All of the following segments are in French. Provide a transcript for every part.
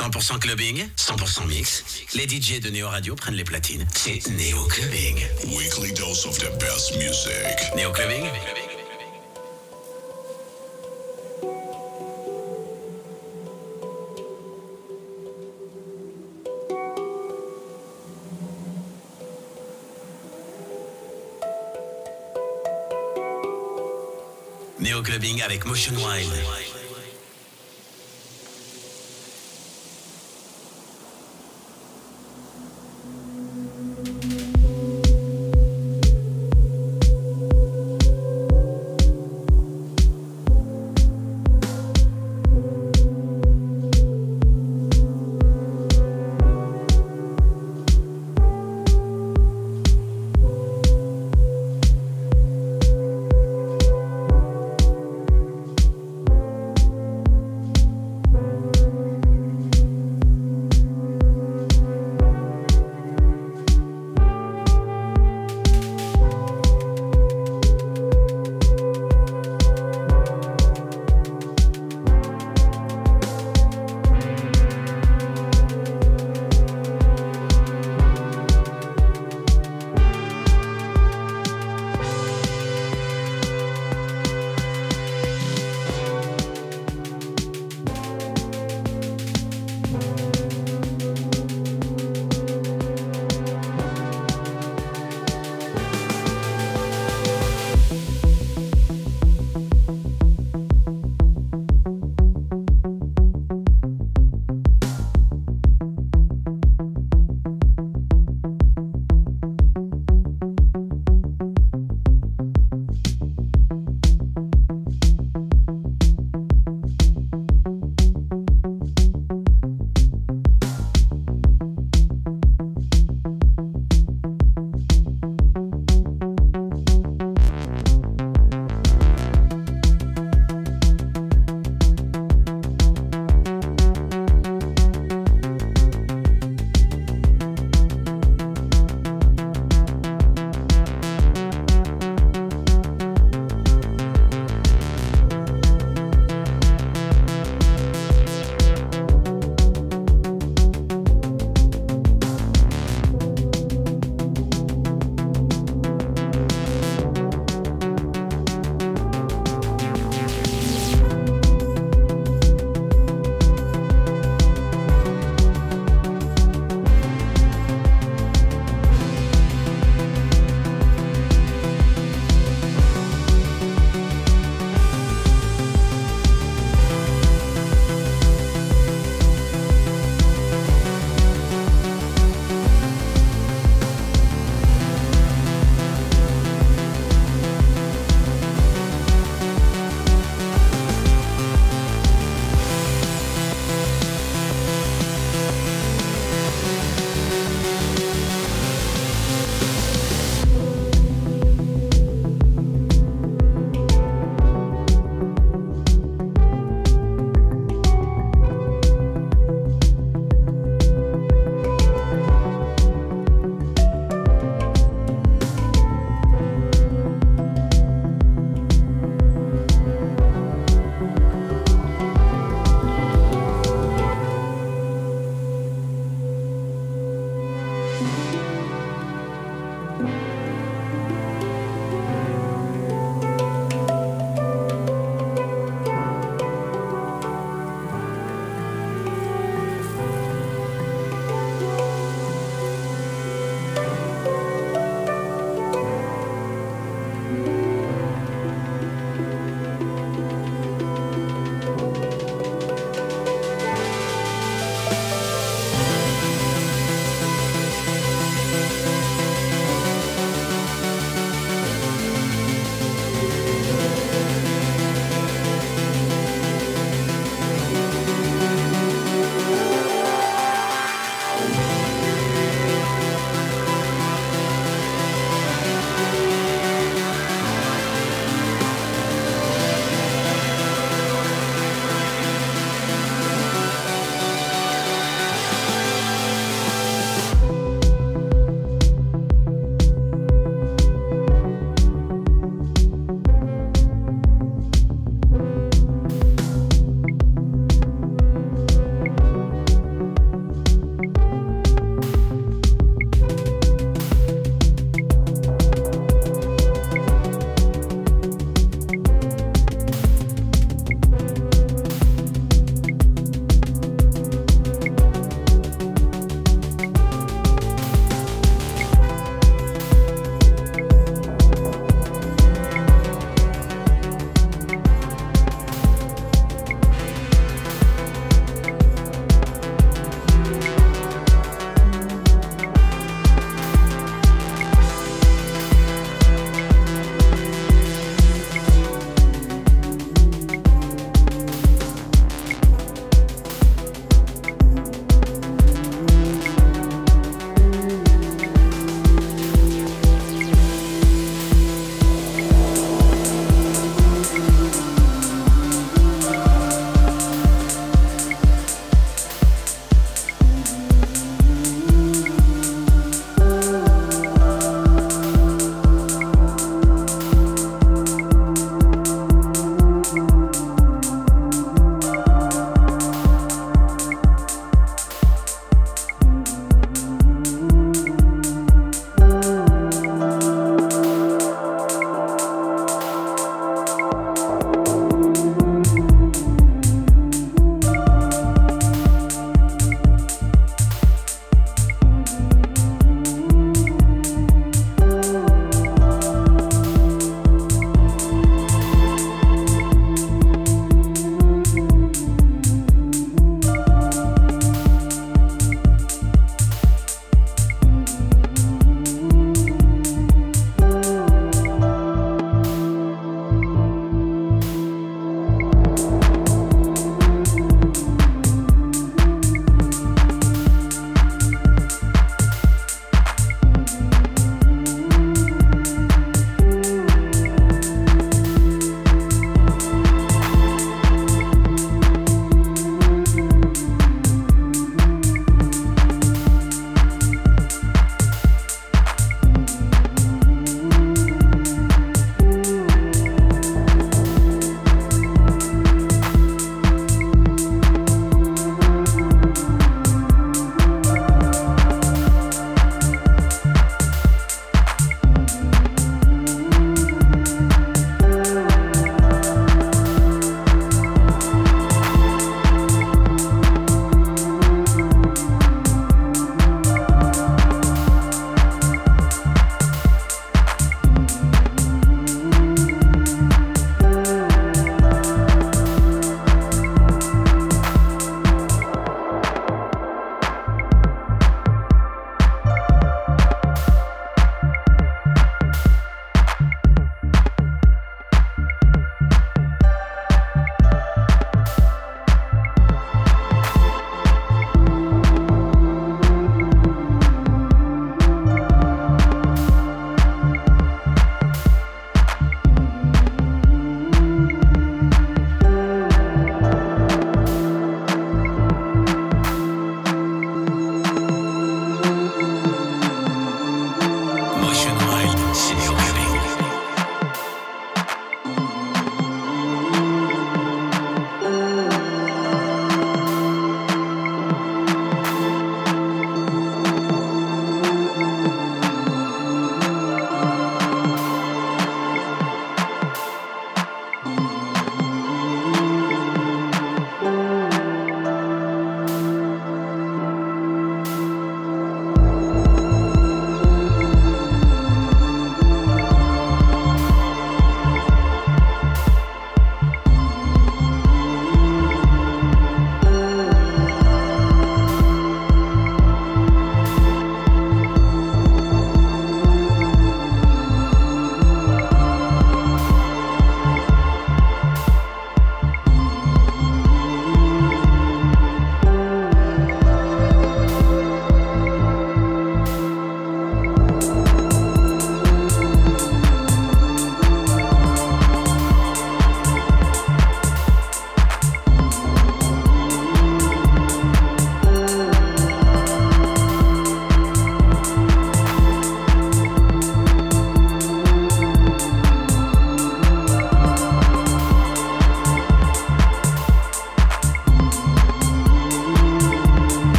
100% clubbing, 100% mix. Les DJ de Néo Radio prennent les platines. C'est Néo Clubbing. Weekly dose of the best music. Néo Clubbing. Néo Clubbing avec Motion Wild.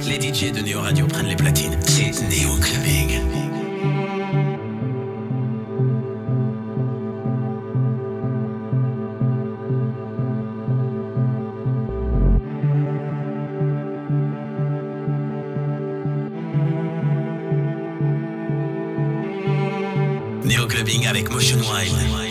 Les DJ de Néo Radio prennent les platines. C'est Néo Clubbing. Néo Clubbing avec Motion Wild.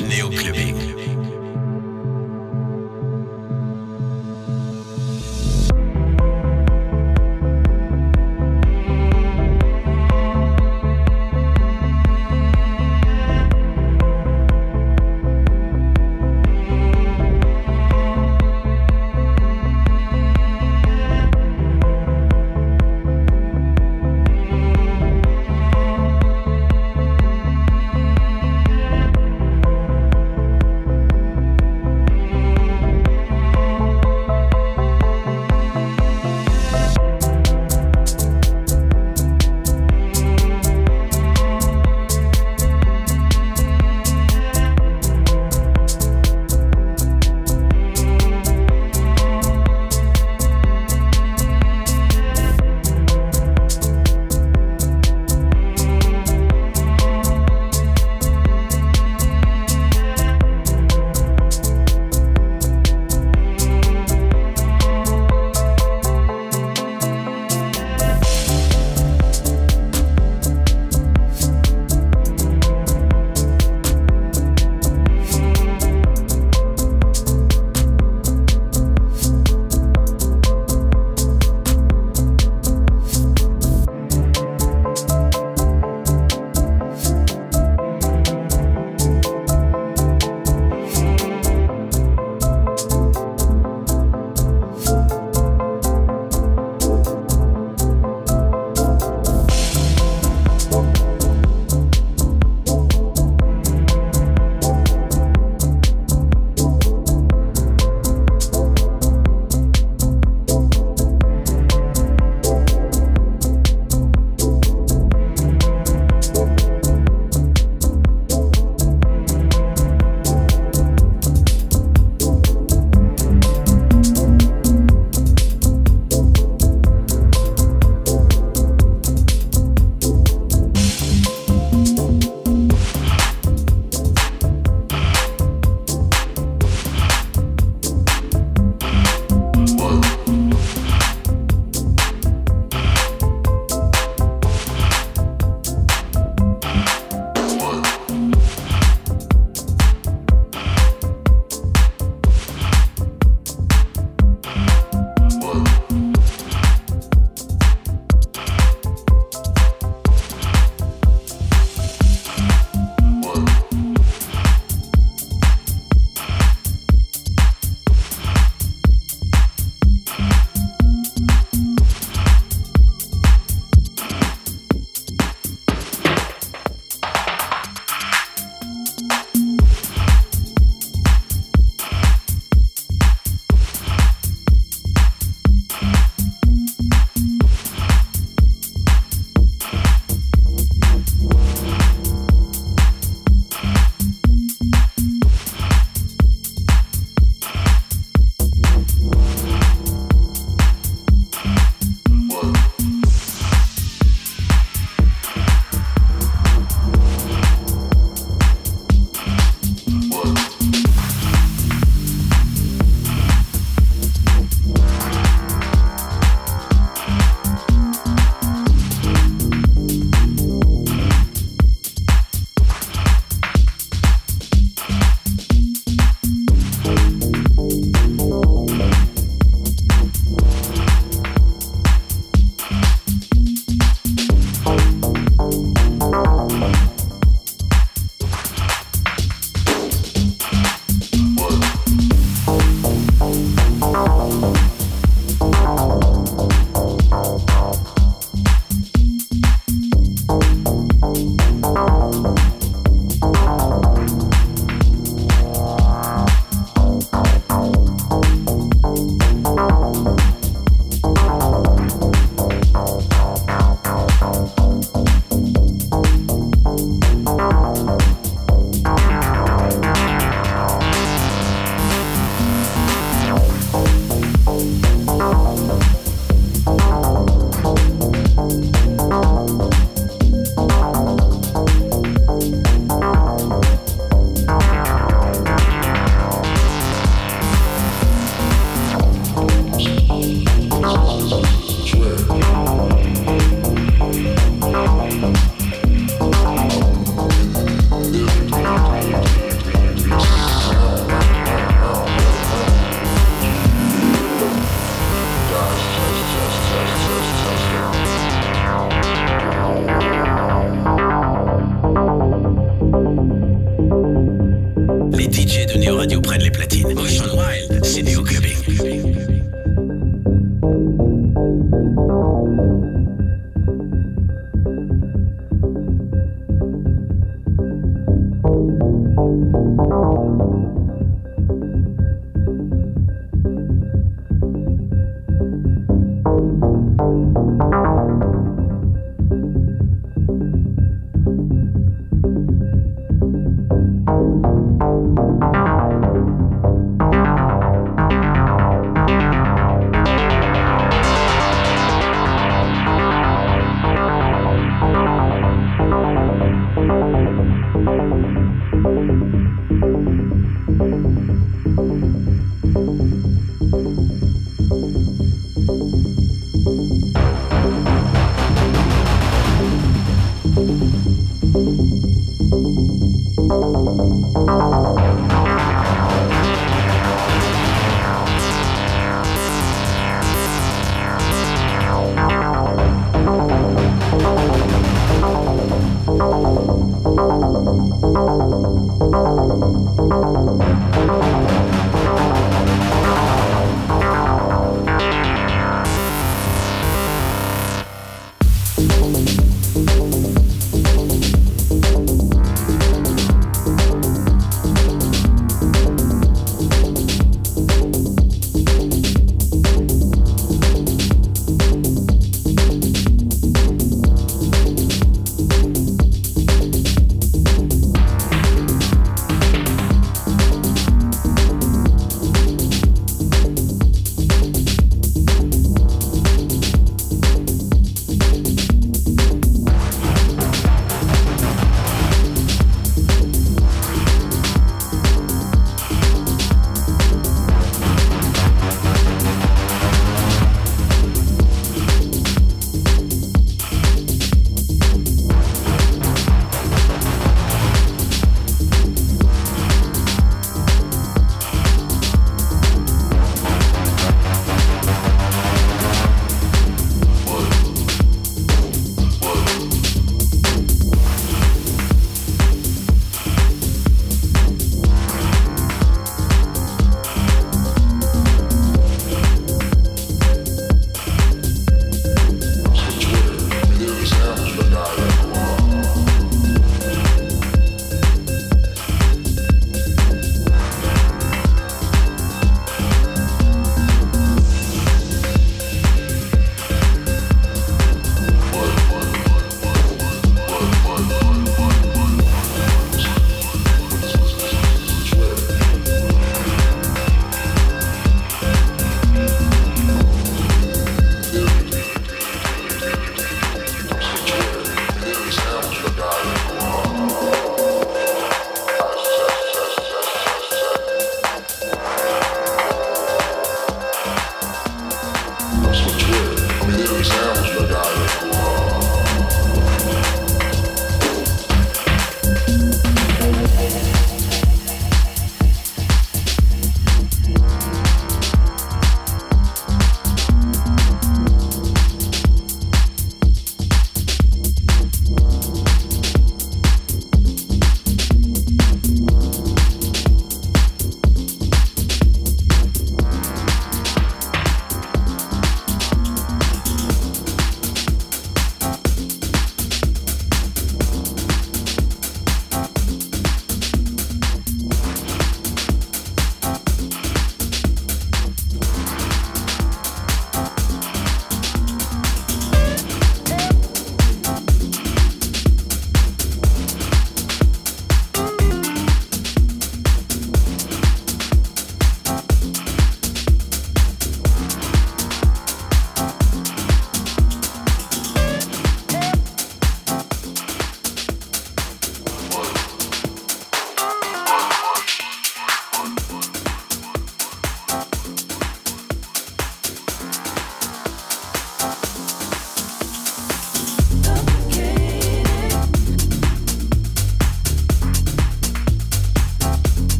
De Neo Radio prennent les platines. Ocean Wild, c'est Neo Clubbing.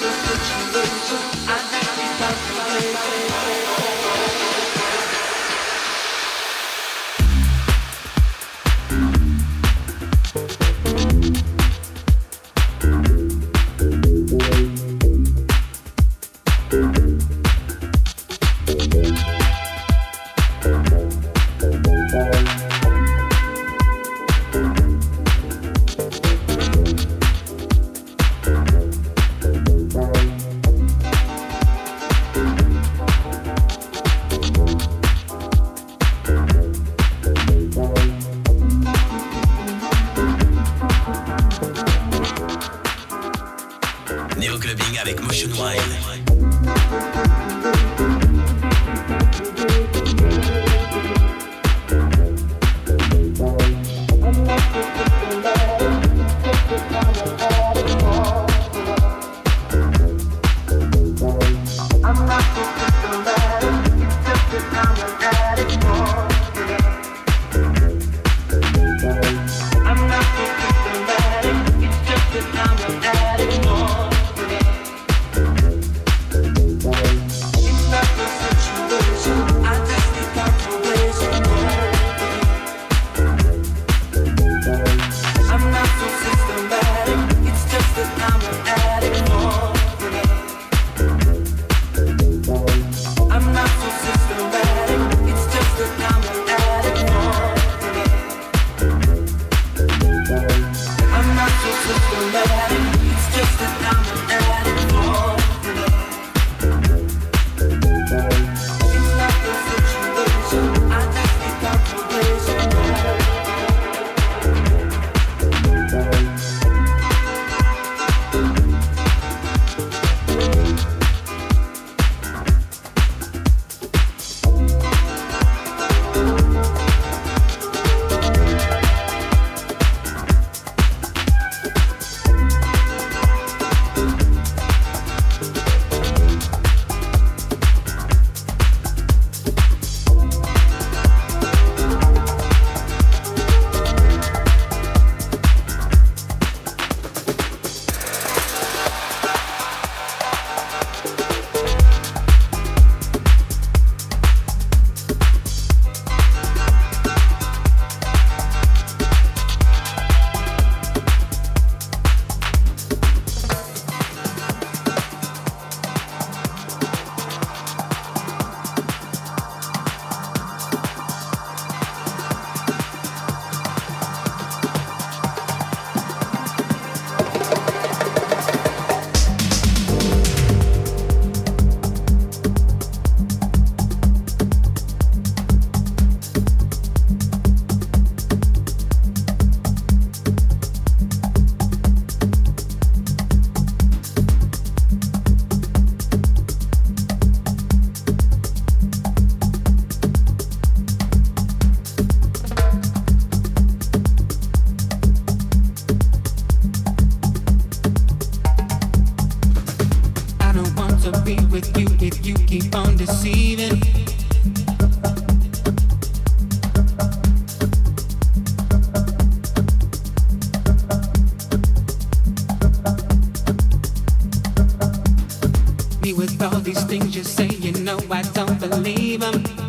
Just a not love, so I never be. me with all these things you say. You know I don't believe them.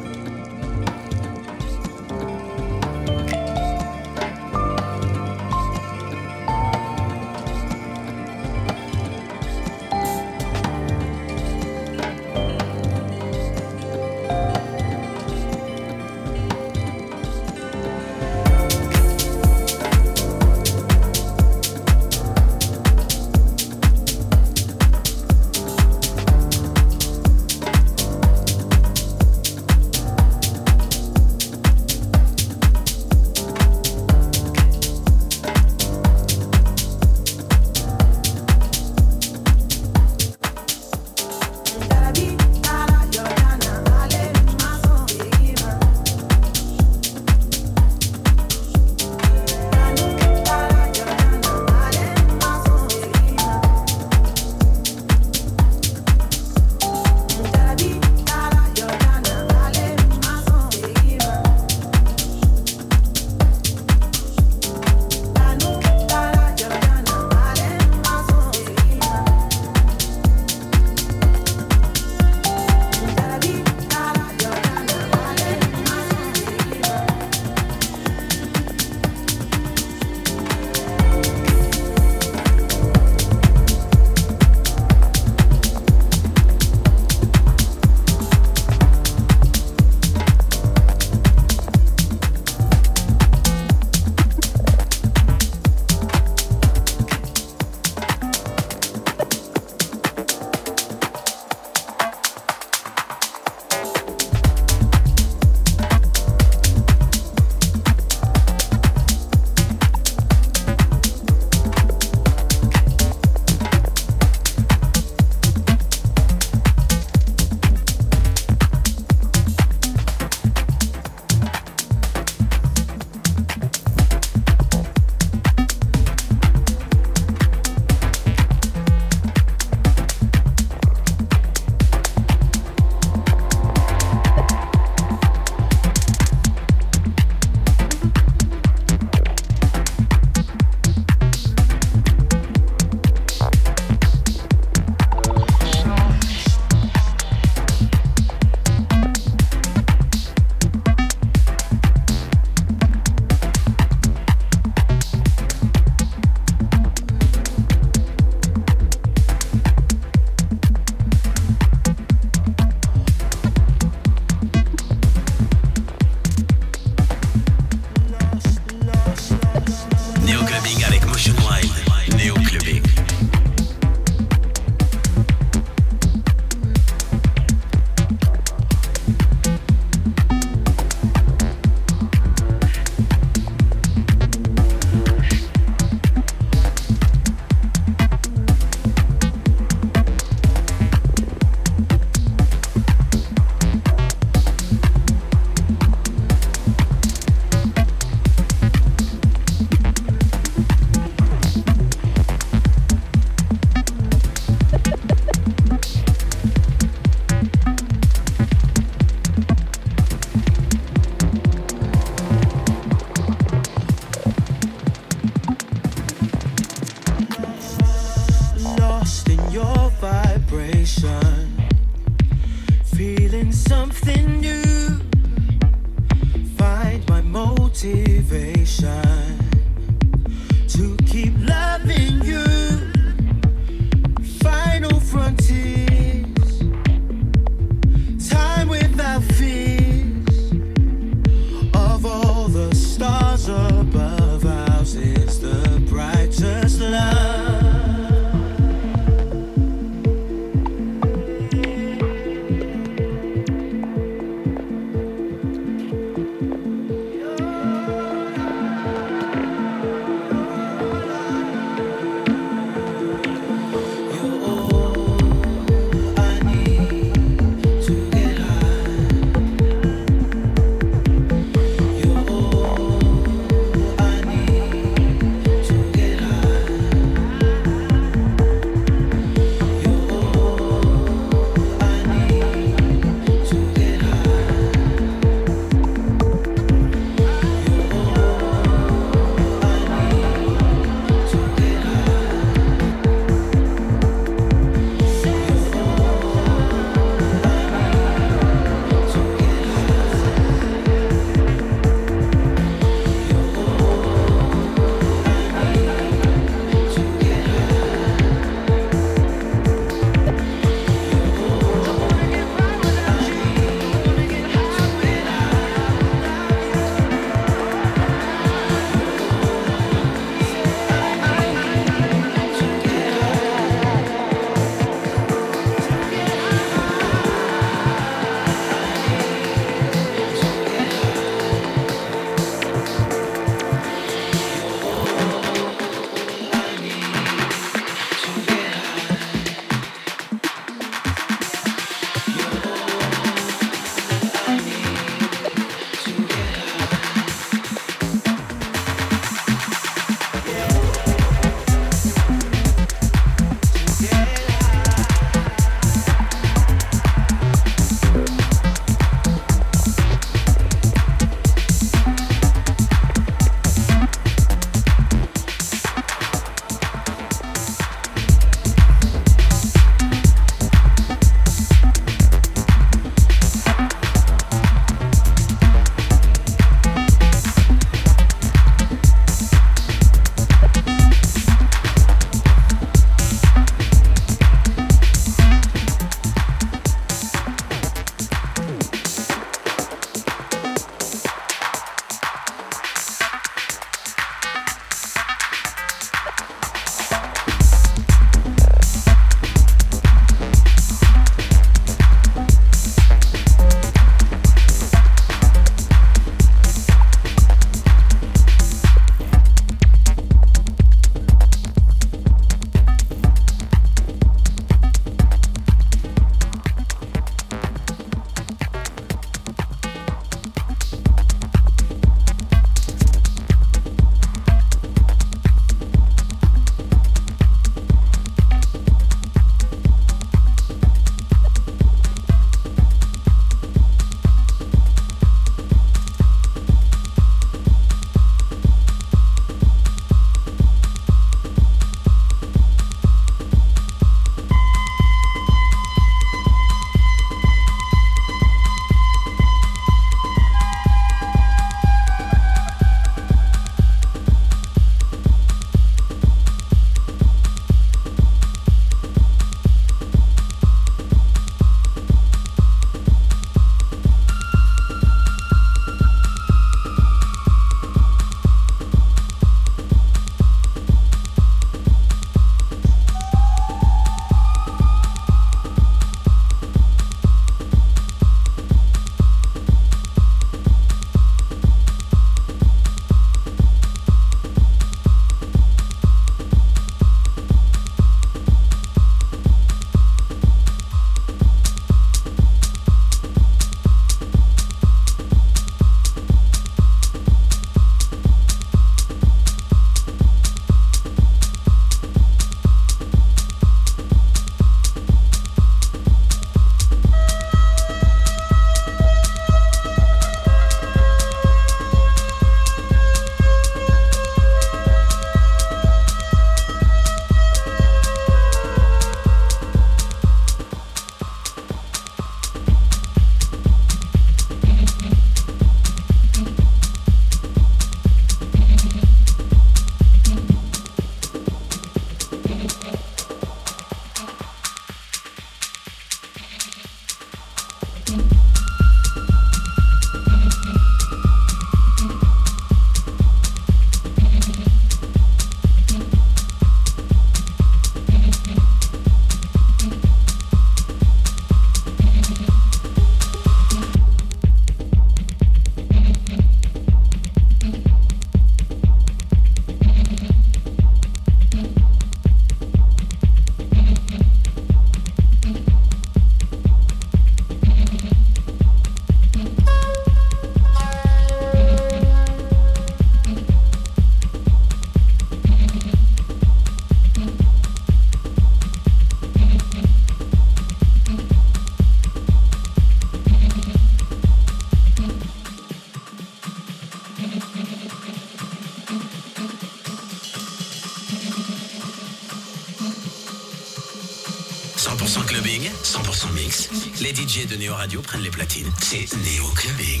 100% clubbing, 100% mix. Les DJ de Néo Radio prennent les platines. C'est Néo Clubbing.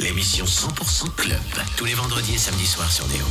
L'émission 100% club. Tous les vendredis et samedis soirs sur Néo.